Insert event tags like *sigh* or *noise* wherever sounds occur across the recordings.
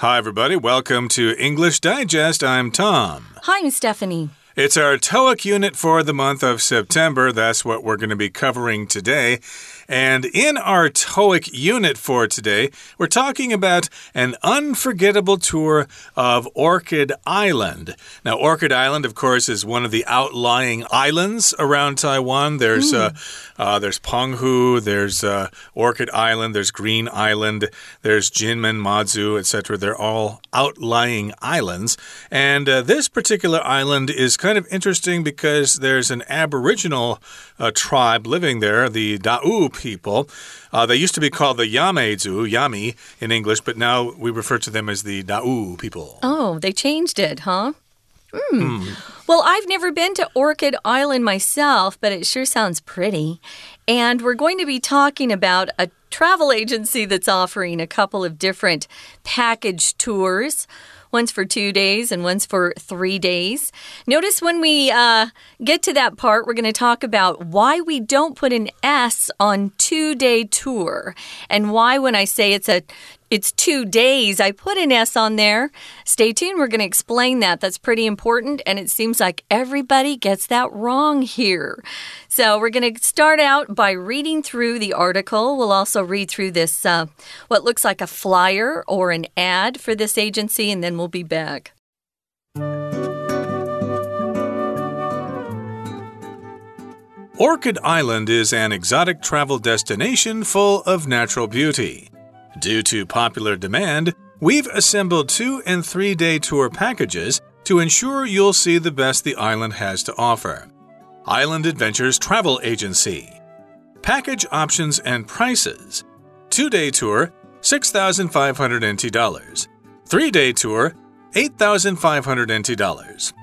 Hi, everybody. Welcome to English Digest. I'm Tom. Hi, I'm Stephanie. It's our TOEIC unit for the month of September. That's what we're going to be covering today. And in our TOEIC unit for today, we're talking about an unforgettable tour of Orchid Island. Now, Orchid Island, of course, is one of the outlying islands around Taiwan. There's mm. uh, uh, there's Penghu, there's uh, Orchid Island, there's Green Island, there's Jinmen, Mazu, etc. They're all outlying islands. And uh, this particular island is kind of interesting because there's an Aboriginal uh, tribe living there, the Da'u people. Uh, they used to be called the Yamezu, Yami in English, but now we refer to them as the Da'u people. Oh, they changed it, huh? Mm. Mm. Well, I've never been to Orchid Island myself, but it sure sounds pretty. And we're going to be talking about a travel agency that's offering a couple of different package tours. One's for two days and one's for three days. Notice when we uh, get to that part, we're going to talk about why we don't put an S on two day tour and why, when I say it's a it's two days. I put an S on there. Stay tuned. We're going to explain that. That's pretty important. And it seems like everybody gets that wrong here. So we're going to start out by reading through the article. We'll also read through this, uh, what looks like a flyer or an ad for this agency, and then we'll be back. Orchid Island is an exotic travel destination full of natural beauty. Due to popular demand, we've assembled two and three day tour packages to ensure you'll see the best the island has to offer. Island Adventures Travel Agency. Package options and prices. Two day tour, 6,500 NT dollars. Three day tour, 8,500 NT dollars.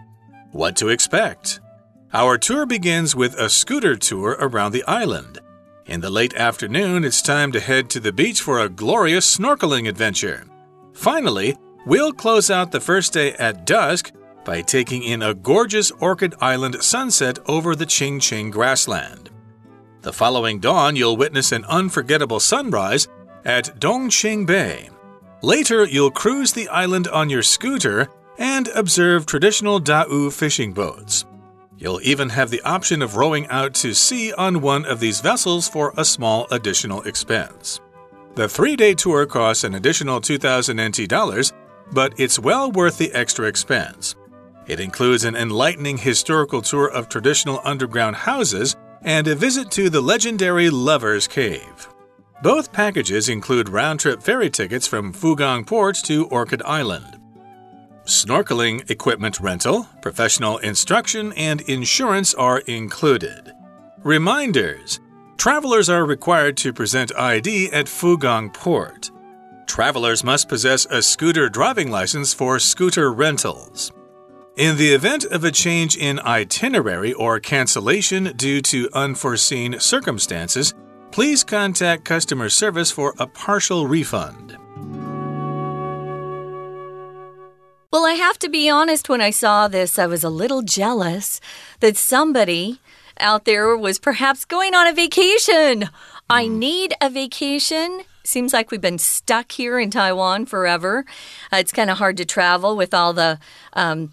What to expect? Our tour begins with a scooter tour around the island. In the late afternoon, it's time to head to the beach for a glorious snorkeling adventure. Finally, we'll close out the first day at dusk by taking in a gorgeous Orchid Island sunset over the Ching Ching grassland. The following dawn, you'll witness an unforgettable sunrise at Dongqing Bay. Later, you'll cruise the island on your scooter and observe traditional Da'u fishing boats. You'll even have the option of rowing out to sea on one of these vessels for a small additional expense. The three day tour costs an additional 2,000 NT dollars, but it's well worth the extra expense. It includes an enlightening historical tour of traditional underground houses and a visit to the legendary Lover's Cave. Both packages include round trip ferry tickets from Fugong Port to Orchid Island snorkeling equipment rental, professional instruction, and insurance are included. Reminders Travelers are required to present ID at Fugong Port. Travelers must possess a scooter driving license for scooter rentals. In the event of a change in itinerary or cancellation due to unforeseen circumstances, please contact customer service for a partial refund. Well, I have to be honest, when I saw this, I was a little jealous that somebody out there was perhaps going on a vacation. I hmm. need a vacation. Seems like we've been stuck here in Taiwan forever. Uh, it's kind of hard to travel with all the. Um,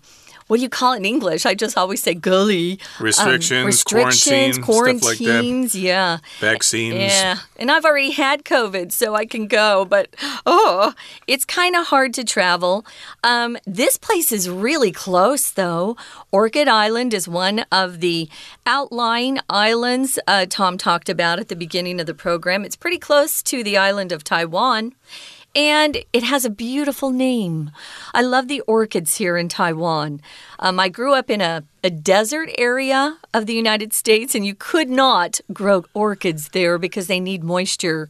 what do you call it in English? I just always say gully. Restrictions, um, restrictions, quarantines, like yeah. Vaccines. Yeah. And I've already had COVID, so I can go, but oh, it's kind of hard to travel. Um, this place is really close, though. Orchid Island is one of the outlying islands uh, Tom talked about at the beginning of the program. It's pretty close to the island of Taiwan. And it has a beautiful name. I love the orchids here in Taiwan. Um, I grew up in a, a desert area of the United States, and you could not grow orchids there because they need moisture.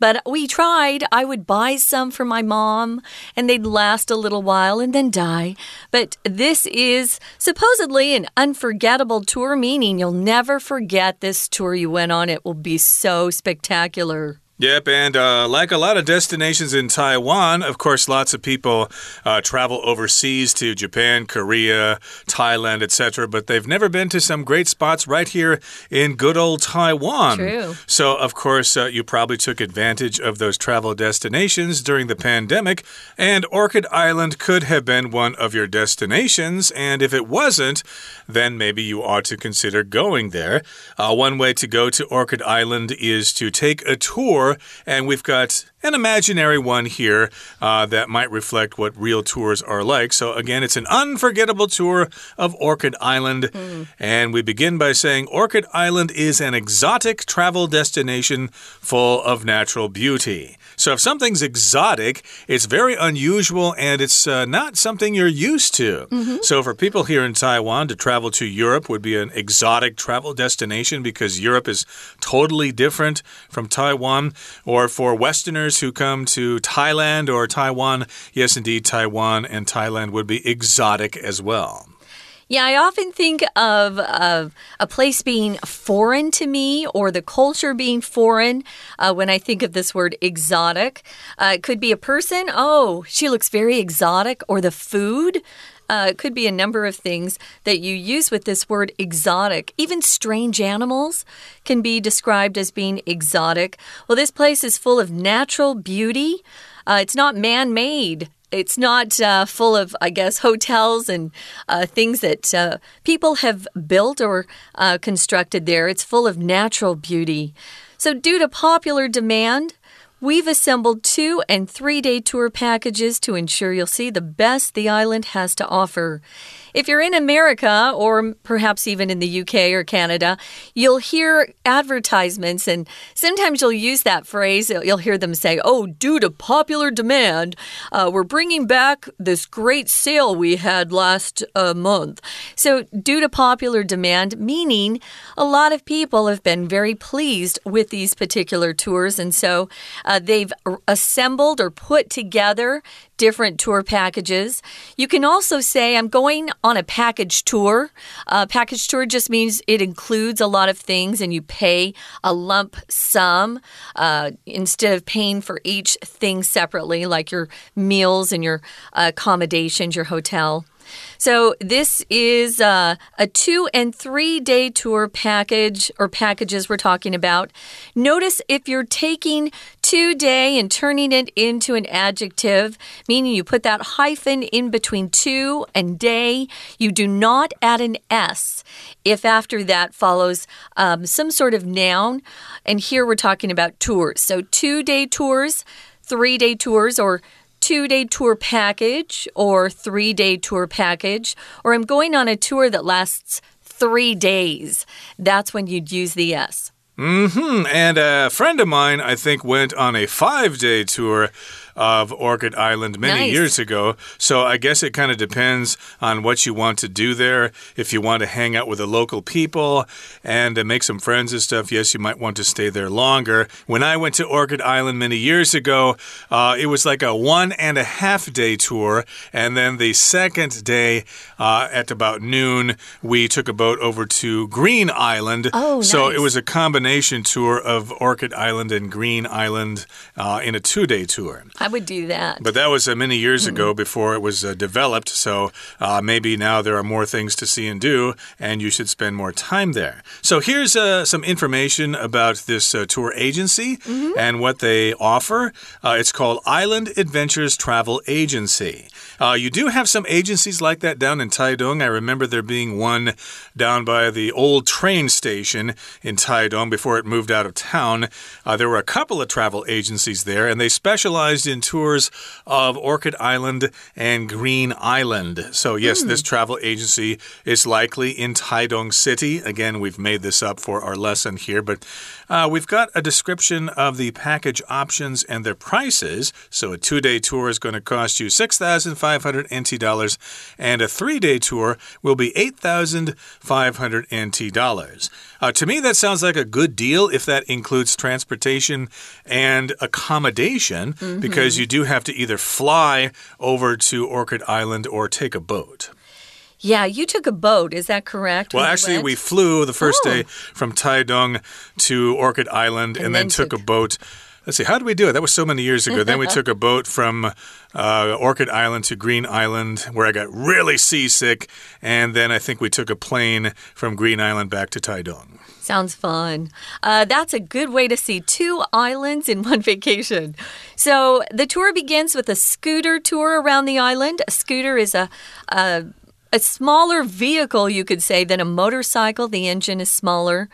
But we tried. I would buy some for my mom, and they'd last a little while and then die. But this is supposedly an unforgettable tour, meaning you'll never forget this tour you went on. It will be so spectacular. Yep, and uh, like a lot of destinations in Taiwan, of course, lots of people uh, travel overseas to Japan, Korea, Thailand, etc. But they've never been to some great spots right here in good old Taiwan. True. So, of course, uh, you probably took advantage of those travel destinations during the pandemic, and Orchid Island could have been one of your destinations. And if it wasn't, then maybe you ought to consider going there. Uh, one way to go to Orchid Island is to take a tour and we've got an imaginary one here uh, that might reflect what real tours are like. So, again, it's an unforgettable tour of Orchid Island. Mm. And we begin by saying Orchid Island is an exotic travel destination full of natural beauty. So if something's exotic, it's very unusual and it's uh, not something you're used to. Mm -hmm. So for people here in Taiwan to travel to Europe would be an exotic travel destination because Europe is totally different from Taiwan. Or for Westerners who come to Thailand or Taiwan, yes, indeed, Taiwan and Thailand would be exotic as well. Yeah, I often think of, of a place being foreign to me or the culture being foreign uh, when I think of this word exotic. Uh, it could be a person, oh, she looks very exotic, or the food. Uh, it could be a number of things that you use with this word exotic. Even strange animals can be described as being exotic. Well, this place is full of natural beauty. Uh, it's not man made it's not uh, full of, I guess, hotels and uh, things that uh, people have built or uh, constructed there. It's full of natural beauty. So, due to popular demand, We've assembled two and three day tour packages to ensure you'll see the best the island has to offer. If you're in America or perhaps even in the UK or Canada, you'll hear advertisements and sometimes you'll use that phrase. You'll hear them say, Oh, due to popular demand, uh, we're bringing back this great sale we had last uh, month. So, due to popular demand, meaning a lot of people have been very pleased with these particular tours. And so uh, they've assembled or put together different tour packages. You can also say, I'm going on a package tour. A package tour just means it includes a lot of things and you pay a lump sum uh, instead of paying for each thing separately, like your meals and your accommodations, your hotel. So, this is uh, a two and three day tour package or packages we're talking about. Notice if you're taking two day and turning it into an adjective, meaning you put that hyphen in between two and day, you do not add an S if after that follows um, some sort of noun. And here we're talking about tours. So, two day tours, three day tours, or two day tour package or three day tour package, or I'm going on a tour that lasts three days. That's when you'd use the S. Mm hmm. And a friend of mine, I think, went on a five day tour of Orchid Island many nice. years ago. So I guess it kind of depends on what you want to do there. If you want to hang out with the local people and uh, make some friends and stuff, yes, you might want to stay there longer. When I went to Orchid Island many years ago, uh, it was like a one and a half day tour. And then the second day uh, at about noon, we took a boat over to Green Island. Oh, so nice. it was a combination tour of Orchid Island and Green Island uh, in a two day tour. I would do that. But that was uh, many years ago before it was uh, developed. So uh, maybe now there are more things to see and do, and you should spend more time there. So here's uh, some information about this uh, tour agency mm -hmm. and what they offer. Uh, it's called Island Adventures Travel Agency. You do have some agencies like that down in Taidong. I remember there being one down by the old train station in Taidong before it moved out of town. there were a couple of travel agencies there, and they specialized in tours of Orchid Island and Green Island. So, yes, mm. this travel agency is likely in Taidong City. Again, we've made this up for our lesson here, but uh, we've got a description of the package options and their prices. So, a two day tour is going to cost you 6,500 NT dollars, and a three day tour will be 8,500 NT dollars. Uh, to me, that sounds like a good deal if that includes transportation and accommodation, mm -hmm. because you do have to either fly over to Orchid Island or take a boat. Yeah, you took a boat, is that correct? Well, actually, we flew the first oh. day from Taidong to Orchid Island and, and then, then took, took a boat let's see, how did we do it? That was so many years ago. then we *laughs* took a boat from uh, Orchid Island to Green Island, where I got really seasick. And then I think we took a plane from Green Island back to Taidong. Sounds fun. Uh, that's a good way to see two islands in *laughs* one vacation. So the tour begins with a scooter tour around the island. A scooter is a, a a smaller vehicle, you could say, than a motorcycle. The engine is smaller.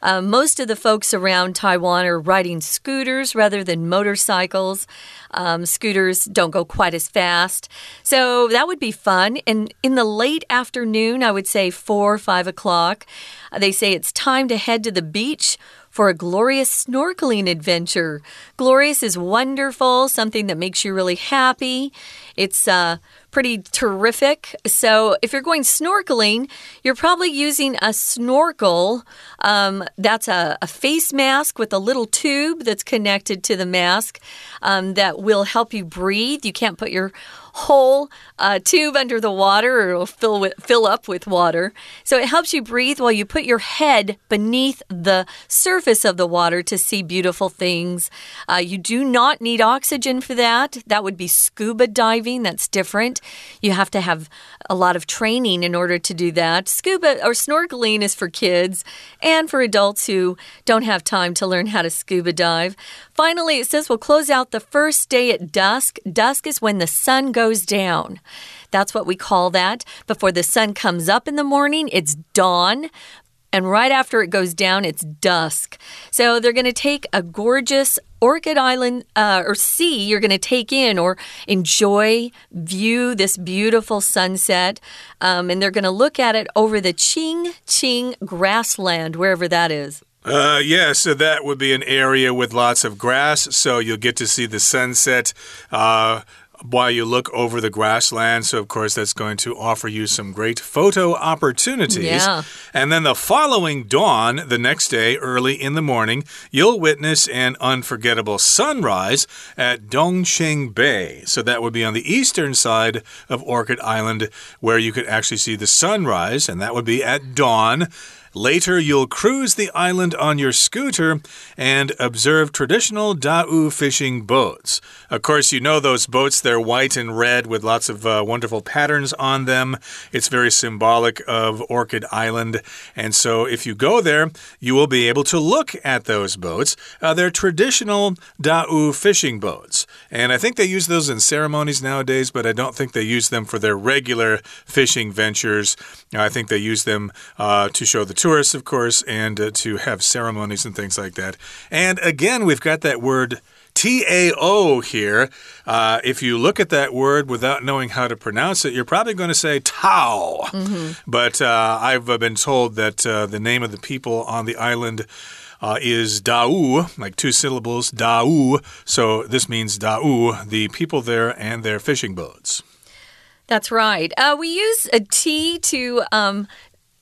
Uh, most of the folks around Taiwan are riding scooters rather than motorcycles. Um, scooters don't go quite as fast. So that would be fun. And in the late afternoon, I would say four or five o'clock, uh, they say it's time to head to the beach for a glorious snorkeling adventure. Glorious is wonderful, something that makes you really happy. It's uh, pretty terrific. So, if you're going snorkeling, you're probably using a snorkel. Um, that's a, a, face mask with a little tube that's connected to the mask um, that will help you breathe. You can't put your whole uh, tube under the water or it'll fill, with, fill up with water. So it helps you breathe while you put your head beneath the surface of the water to see beautiful things. Uh, you do not need oxygen for that. That would be scuba diving. That's different. You have to have a lot of training in order to do that. Scuba or snorkeling is for kids and for adults who don't have time to learn how to scuba dive. Finally, it says we'll close out the first day at dusk. Dusk is when the sun goes down. That's what we call that. Before the sun comes up in the morning, it's dawn. And right after it goes down, it's dusk. So they're going to take a gorgeous Orchid Island uh, or sea you're going to take in or enjoy, view this beautiful sunset. Um, and they're going to look at it over the Ching Ching grassland, wherever that is. Uh, yeah, so that would be an area with lots of grass, so you'll get to see the sunset. Uh, while you look over the grassland. So, of course, that's going to offer you some great photo opportunities. Yeah. And then the following dawn, the next day, early in the morning, you'll witness an unforgettable sunrise at Dongqing Bay. So, that would be on the eastern side of Orchid Island, where you could actually see the sunrise, and that would be at dawn. Later, you'll cruise the island on your scooter and observe traditional Da'u fishing boats. Of course, you know those boats, they're white and red with lots of uh, wonderful patterns on them. It's very symbolic of Orchid Island. And so, if you go there, you will be able to look at those boats. Uh, they're traditional Da'u fishing boats. And I think they use those in ceremonies nowadays, but I don't think they use them for their regular fishing ventures. I think they use them uh, to show the tourists, of course, and uh, to have ceremonies and things like that. And again, we've got that word. T-A-O here. Uh, if you look at that word without knowing how to pronounce it, you're probably going to say Tao. Mm -hmm. But uh, I've uh, been told that uh, the name of the people on the island uh, is Da'u, like two syllables, Da'u. So this means Da'u, the people there and their fishing boats. That's right. Uh, we use a T to um,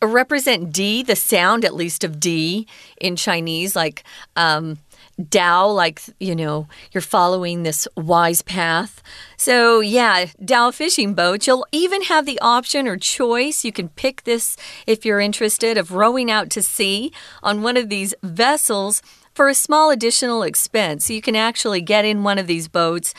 represent D, the sound at least of D in Chinese, like um, Dao, like, you know, you're following this wise path. So, yeah, Dao fishing boat. You'll even have the option or choice. You can pick this if you're interested of rowing out to sea on one of these vessels for a small additional expense. So, you can actually get in one of these boats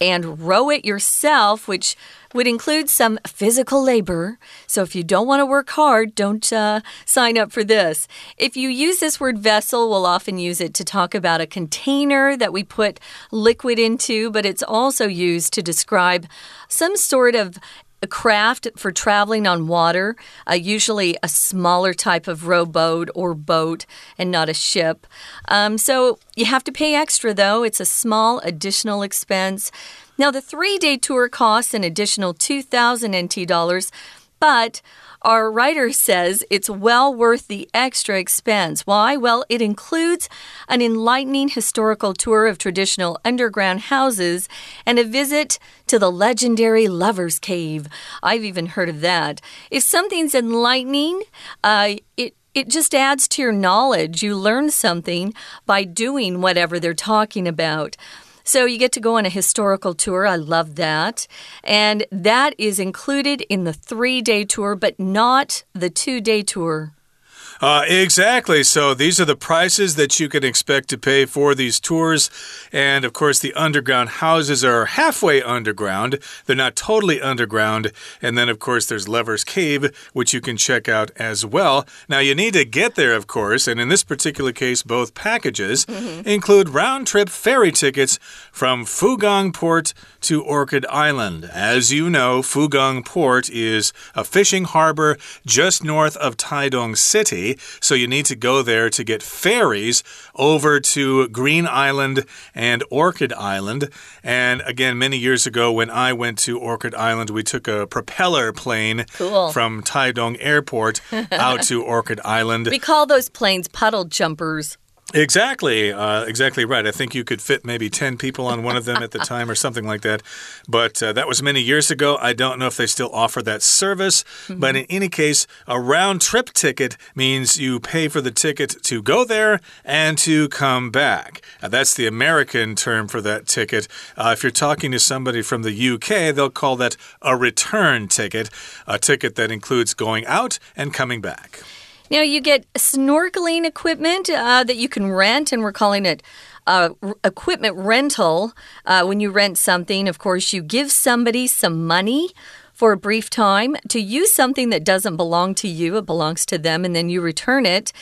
and row it yourself, which would include some physical labor. So if you don't want to work hard, don't uh, sign up for this. If you use this word vessel, we'll often use it to talk about a container that we put liquid into, but it's also used to describe some sort of a craft for traveling on water, uh, usually a smaller type of rowboat or boat and not a ship. Um, so you have to pay extra, though. It's a small additional expense. Now, the three day tour costs an additional 2,000 NT dollars, but our writer says it's well worth the extra expense. Why? Well, it includes an enlightening historical tour of traditional underground houses and a visit to the legendary Lover's Cave. I've even heard of that. If something's enlightening, uh, it it just adds to your knowledge. You learn something by doing whatever they're talking about. So you get to go on a historical tour. I love that. And that is included in the three day tour, but not the two day tour. Uh, exactly. So these are the prices that you can expect to pay for these tours. And of course, the underground houses are halfway underground. They're not totally underground. And then, of course, there's Lover's Cave, which you can check out as well. Now, you need to get there, of course. And in this particular case, both packages mm -hmm. include round trip ferry tickets from Fugong Port to Orchid Island. As you know, Fugong Port is a fishing harbor just north of Taidong City. So you need to go there to get ferries over to Green Island and Orchid Island. And again, many years ago, when I went to Orchid Island, we took a propeller plane cool. from Taidong Airport *laughs* out to Orchid Island. We call those planes puddle jumpers. Exactly, uh, exactly right. I think you could fit maybe 10 people on one of them at the time or something like that. But uh, that was many years ago. I don't know if they still offer that service. Mm -hmm. But in any case, a round trip ticket means you pay for the ticket to go there and to come back. Uh, that's the American term for that ticket. Uh, if you're talking to somebody from the UK, they'll call that a return ticket, a ticket that includes going out and coming back. Now, you get snorkeling equipment uh, that you can rent, and we're calling it uh, equipment rental. Uh, when you rent something, of course, you give somebody some money for a brief time to use something that doesn't belong to you, it belongs to them, and then you return it.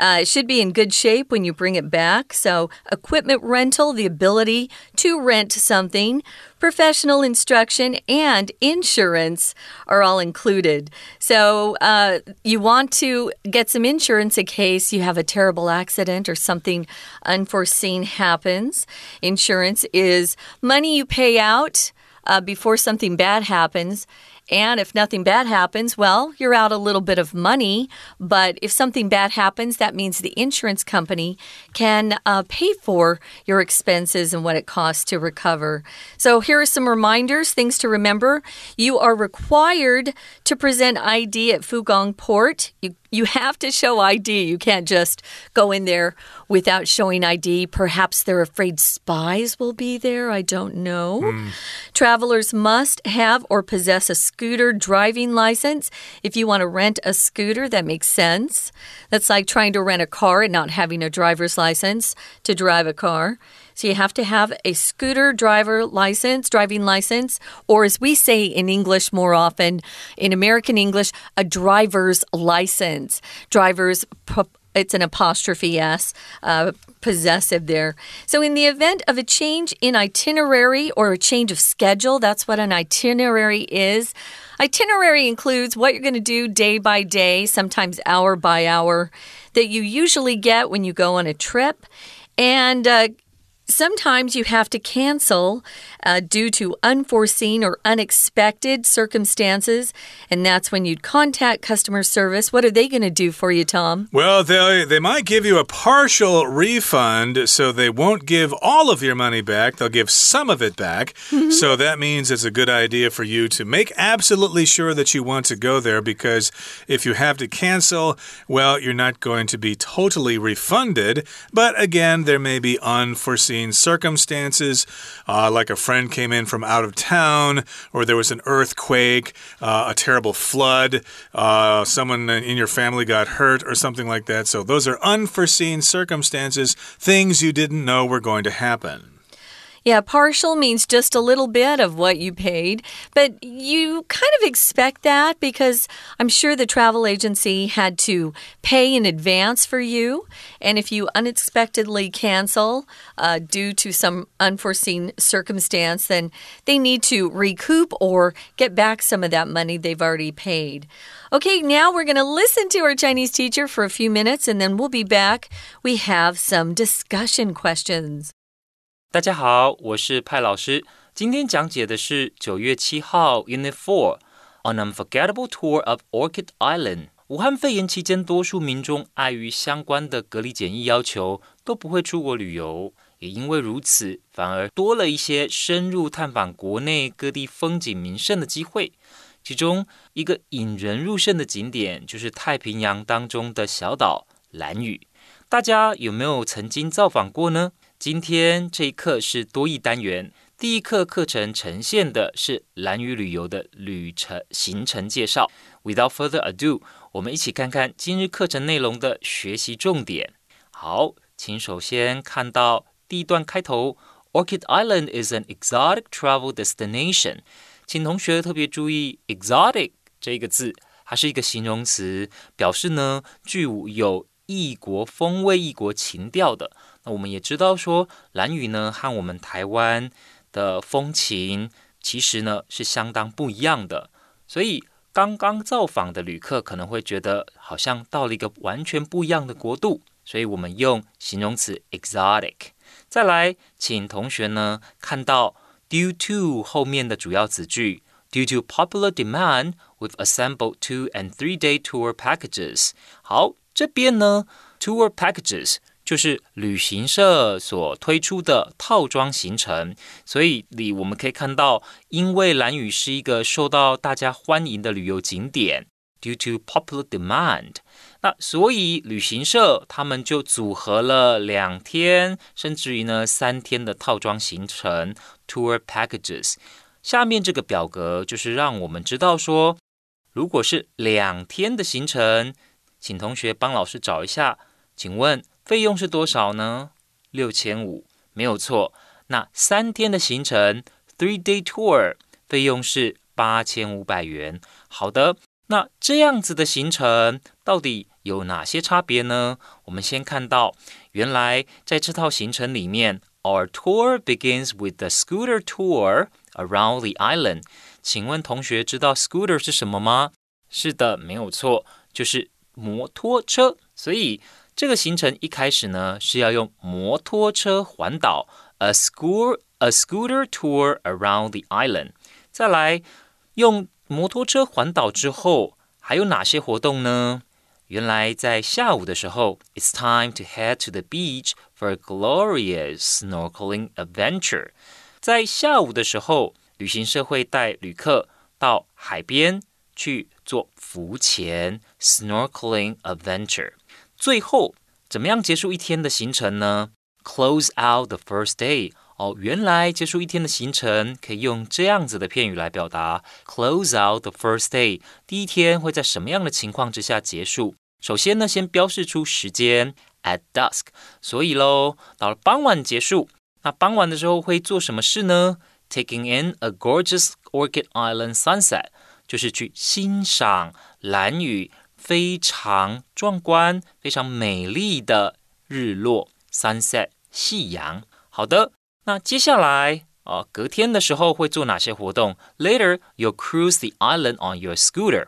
Uh, it should be in good shape when you bring it back. So, equipment rental, the ability to rent something, professional instruction, and insurance are all included. So, uh, you want to get some insurance in case you have a terrible accident or something unforeseen happens. Insurance is money you pay out. Uh, before something bad happens. And if nothing bad happens, well, you're out a little bit of money. But if something bad happens, that means the insurance company can uh, pay for your expenses and what it costs to recover. So here are some reminders, things to remember. You are required to present ID at Fugong Port. You you have to show ID. You can't just go in there without showing ID. Perhaps they're afraid spies will be there. I don't know. Mm. Travelers must have or possess a scooter driving license. If you want to rent a scooter, that makes sense. That's like trying to rent a car and not having a driver's license to drive a car. So you have to have a scooter driver license, driving license, or as we say in English more often, in American English, a driver's license. Driver's it's an apostrophe s uh, possessive there. So in the event of a change in itinerary or a change of schedule that's what an itinerary is. Itinerary includes what you're going to do day by day sometimes hour by hour that you usually get when you go on a trip. And uh, Sometimes you have to cancel uh, due to unforeseen or unexpected circumstances, and that's when you'd contact customer service. What are they going to do for you, Tom? Well, they they might give you a partial refund, so they won't give all of your money back. They'll give some of it back. Mm-hmm. so that means it's a good idea for you to make absolutely sure that you want to go there because if you have to cancel, well, you're not going to be totally refunded. But again, there may be unforeseen unforeseen circumstances, uh, like a friend came in from out of town, or there was an earthquake, uh, a terrible flood, uh, someone in your family got hurt, or something like that. So, those are unforeseen circumstances, things you didn't know were going to happen. Yeah, partial means just a little bit of what you paid, but you kind of expect that because I'm sure the travel agency had to pay in advance for you. And if you unexpectedly cancel uh, due to some unforeseen circumstance, then they need to recoup or get back some of that money they've already paid. Okay, now we're going to listen to our Chinese teacher for a few minutes and then we'll be back. We have some discussion questions. 大家好，我是派老师。今天讲解的是九月七号 Unit Four on Unforgettable Tour of Orchid Island。武汉肺炎期间，多数民众碍于相关的隔离检疫要求，都不会出国旅游。也因为如此，反而多了一些深入探访国内各地风景名胜的机会。其中一个引人入胜的景点，就是太平洋当中的小岛蓝屿。大家有没有曾经造访过呢？今天这一课是多义单元，第一课课程呈现的是蓝屿旅游的旅程行程介绍。Without further ado，我们一起看看今日课程内容的学习重点。好，请首先看到第一段开头：Orchid Island is an exotic travel destination。请同学特别注意，exotic 这个字，它是一个形容词，表示呢具有异国风味、异国情调的。那我们也知道说，蓝屿呢和我们台湾。的风情其实呢是相当不一样的，所以刚刚造访的旅客可能会觉得好像到了一个完全不一样的国度，所以我们用形容词 exotic。再来，请同学呢看到 due to 后面的主要子句，due to popular demand we've assembled two and three day tour packages。好，这边呢 tour packages。就是旅行社所推出的套装行程，所以里我们可以看到，因为蓝屿是一个受到大家欢迎的旅游景点，due to popular demand，那所以旅行社他们就组合了两天，甚至于呢三天的套装行程 tour packages。下面这个表格就是让我们知道说，如果是两天的行程，请同学帮老师找一下，请问。费用是多少呢？六千五，没有错。那三天的行程，three day tour，费用是八千五百元。好的，那这样子的行程到底有哪些差别呢？我们先看到，原来在这套行程里面，our tour begins with the scooter tour around the island。请问同学知道 scooter 是什么吗？是的，没有错，就是摩托车。所以这个行程一开始呢是要用摩托车环岛，a school a scooter tour around the island。再来用摩托车环岛之后，还有哪些活动呢？原来在下午的时候，it's time to head to the beach for a glorious snorkeling adventure。在下午的时候，旅行社会带旅客到海边去做浮潜 snorkeling adventure。最后，怎么样结束一天的行程呢？Close out the first day。哦，原来结束一天的行程可以用这样子的片语来表达。Close out the first day。第一天会在什么样的情况之下结束？首先呢，先标示出时间 at dusk。所以喽，到了傍晚结束。那傍晚的时候会做什么事呢？Taking in a gorgeous Orchid Island sunset，就是去欣赏蓝雨。非常壮观、非常美丽的日落 （sunset） 夕阳。好的，那接下来啊，隔天的时候会做哪些活动？Later, you cruise the island on your scooter。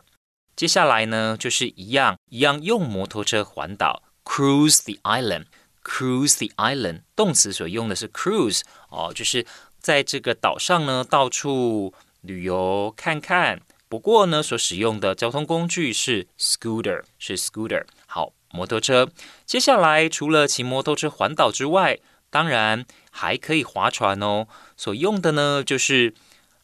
接下来呢，就是一样一样用摩托车环岛，cruise the island。cruise the island 动词所用的是 cruise 哦，就是在这个岛上呢到处旅游看看。不过呢，所使用的交通工具是 scooter，是 scooter。好，摩托车。接下来除了骑摩托车环岛之外，当然还可以划船哦。所用的呢就是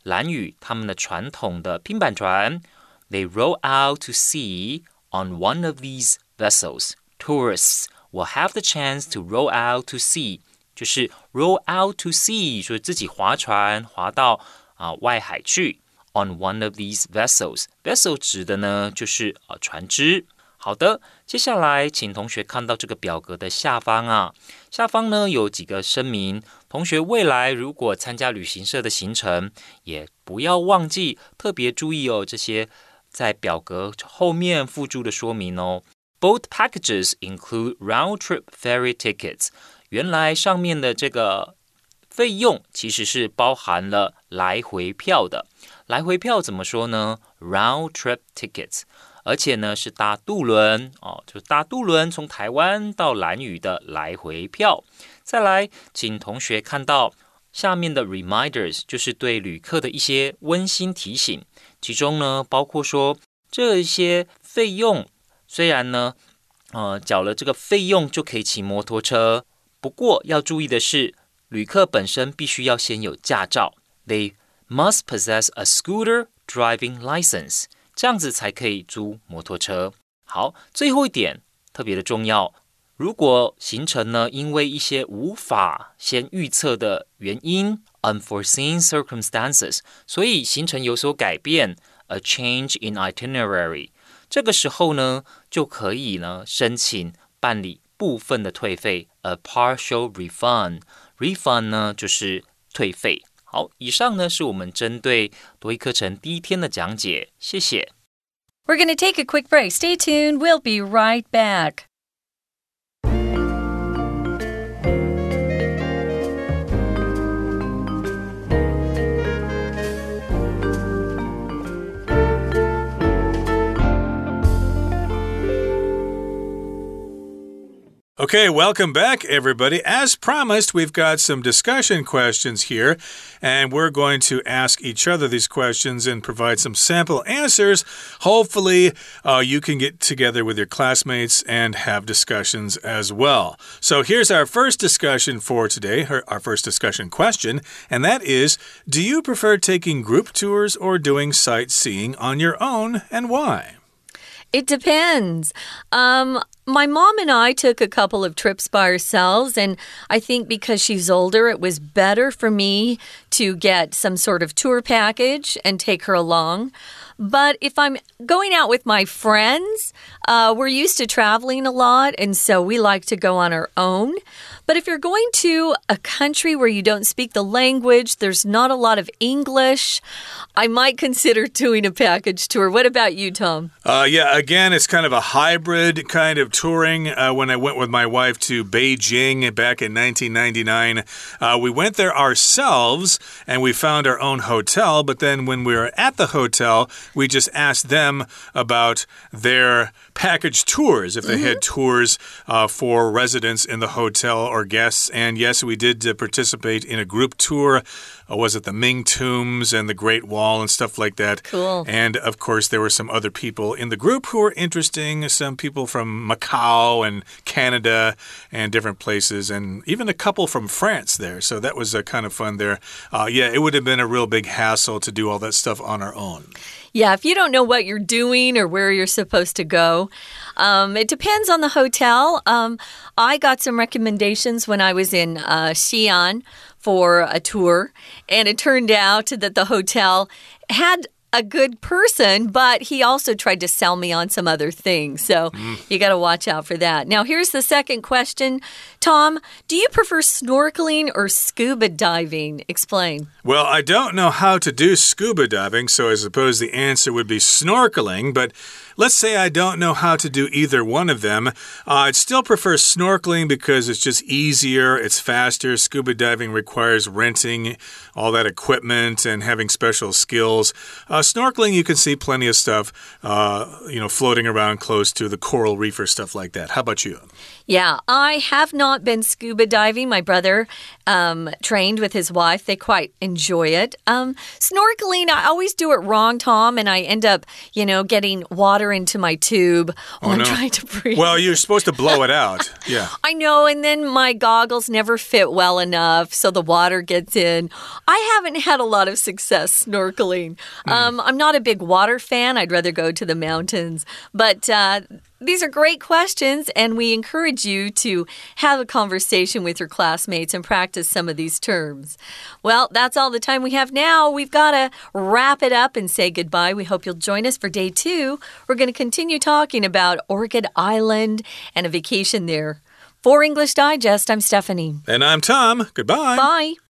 兰屿他们的传统的拼板船。They row out to sea on one of these vessels. Tourists will have the chance to row out to sea，就是 row out to sea，就是自己划船划到啊、呃、外海去。On one of these vessels，vessel 指的呢就是啊船只。好的，接下来请同学看到这个表格的下方啊，下方呢有几个声明。同学未来如果参加旅行社的行程，也不要忘记特别注意哦这些在表格后面附注的说明哦。Both packages include round trip ferry tickets。原来上面的这个费用其实是包含了来回票的。 来回票怎么说呢？Round trip tickets，而且呢是搭渡轮哦，就是搭渡轮从台湾到兰屿的来回票。再来，请同学看到下面的 reminders，就是对旅客的一些温馨提醒。其中呢包括说这些费用，虽然呢呃缴了这个费用就可以骑摩托车，不过要注意的是，旅客本身必须要先有驾照。They Must possess a scooter driving license，这样子才可以租摩托车。好，最后一点特别的重要，如果行程呢，因为一些无法先预测的原因 （unforeseen circumstances），所以行程有所改变 （a change in itinerary），这个时候呢，就可以呢申请办理部分的退费 （a partial refund）。refund 呢就是退费。好，以上呢是我们针对多一课程第一天的讲解，谢谢。We're going to take a quick break. Stay tuned. We'll be right back. Okay, welcome back, everybody. As promised, we've got some discussion questions here, and we're going to ask each other these questions and provide some sample answers. Hopefully, uh, you can get together with your classmates and have discussions as well. So, here's our first discussion for today, our first discussion question, and that is Do you prefer taking group tours or doing sightseeing on your own, and why? It depends. Um, my mom and I took a couple of trips by ourselves, and I think because she's older, it was better for me to get some sort of tour package and take her along. But if I'm going out with my friends, uh, we're used to traveling a lot, and so we like to go on our own. But if you're going to a country where you don't speak the language, there's not a lot of English, I might consider *laughs* doing a package tour. What about you, Tom? Uh, yeah, again, it's kind of a hybrid kind of touring. Uh, when I went with my wife to Beijing back in 1999, uh, we went there ourselves and we found our own hotel. But then when we were at the hotel, we just asked them about their package tours, if they mm -hmm. had mm-hmm. tours uh, for residents in the hotel or guests. And yes, we did uh, participate in a group tour. Uh, was it the Ming Tombs and the Great Wall and stuff like that? Cool. And of course, there were some other people in the group who were interesting. Some people from Macau and Canada and different places, and even a couple from France there. So that was uh, kind of fun there. Uh, yeah, it would have been a real big hassle to do all that stuff on our own. Yeah, if you don't know what you're doing or where you're supposed to go, um, it depends on the hotel. Um, I got some recommendations when I was in uh, Xi'an for a tour, and it turned out that the hotel had a good person, but he also tried to sell me on some other things. So mm. you got to watch out for that. Now, here's the second question Tom, do you prefer snorkeling or scuba diving? Explain. Well, I don't know how to do scuba diving, so I suppose the answer would be snorkeling, but Let's say I don't know how to do either one of them. Uh, I'd still prefer snorkeling because it's just easier, it's faster. Scuba diving requires renting all that equipment and having special skills. Uh, snorkeling, you can see plenty of stuff, uh, you know, floating around close to the coral reef or stuff like that. How about you? Yeah, I have not been scuba diving. My brother um, trained with his wife. They quite enjoy it. Um, snorkeling, I always do it wrong, Tom, and I end up, you know, getting water into my tube while oh, no. I'm trying to breathe. Well, you're supposed to blow it out. *laughs* Yeah. I know, and then my goggles never fit well enough, so the water gets in. I haven't had a lot of success snorkeling. Mm. Um, I'm not a big water fan. I'd rather go to the mountains. But uh, these are great questions, and we encourage you to have a conversation with your classmates and practice some of these terms. Well, that's all the time we have now. We've got to wrap it up and say goodbye. We hope you'll join us for day two. We're going to continue talking about Orchid Island and a vacation there. For English Digest, I'm Stephanie. And I'm Tom. Goodbye. Bye.